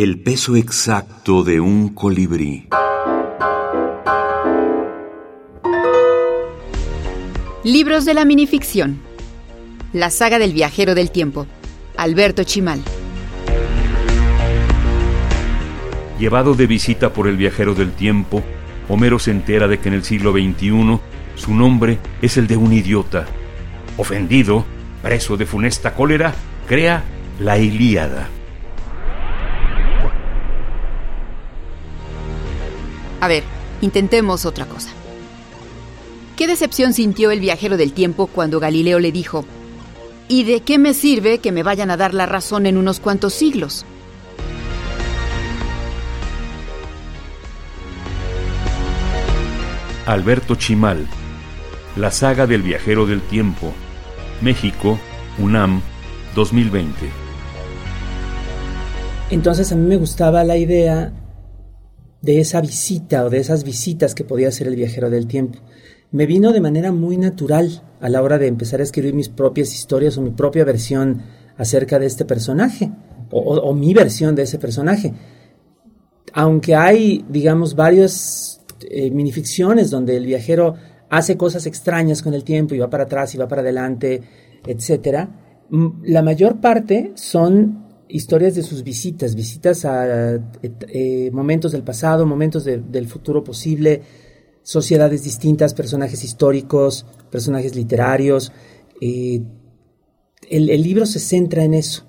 El peso exacto de un colibrí. Libros de la minificción. La saga del viajero del tiempo. Alberto Chimal. Llevado de visita por el viajero del tiempo, Homero se entera de que en el siglo XXI su nombre es el de un idiota. Ofendido, preso de funesta cólera, crea la Ilíada. A ver, intentemos otra cosa. ¿Qué decepción sintió el viajero del tiempo cuando Galileo le dijo, ¿y de qué me sirve que me vayan a dar la razón en unos cuantos siglos? Alberto Chimal, La saga del viajero del tiempo, México, UNAM, 2020. Entonces a mí me gustaba la idea de esa visita o de esas visitas que podía hacer el viajero del tiempo. Me vino de manera muy natural a la hora de empezar a escribir mis propias historias o mi propia versión acerca de este personaje o, mi versión de ese personaje. Aunque hay, digamos, varias eh, minificciones donde el viajero hace cosas extrañas con el tiempo y va para atrás y va para adelante, etc. La mayor parte son historias de sus visitas, visitas a eh, eh, momentos del pasado, momentos del futuro posible, sociedades distintas, personajes históricos, personajes literarios. el libro se centra en eso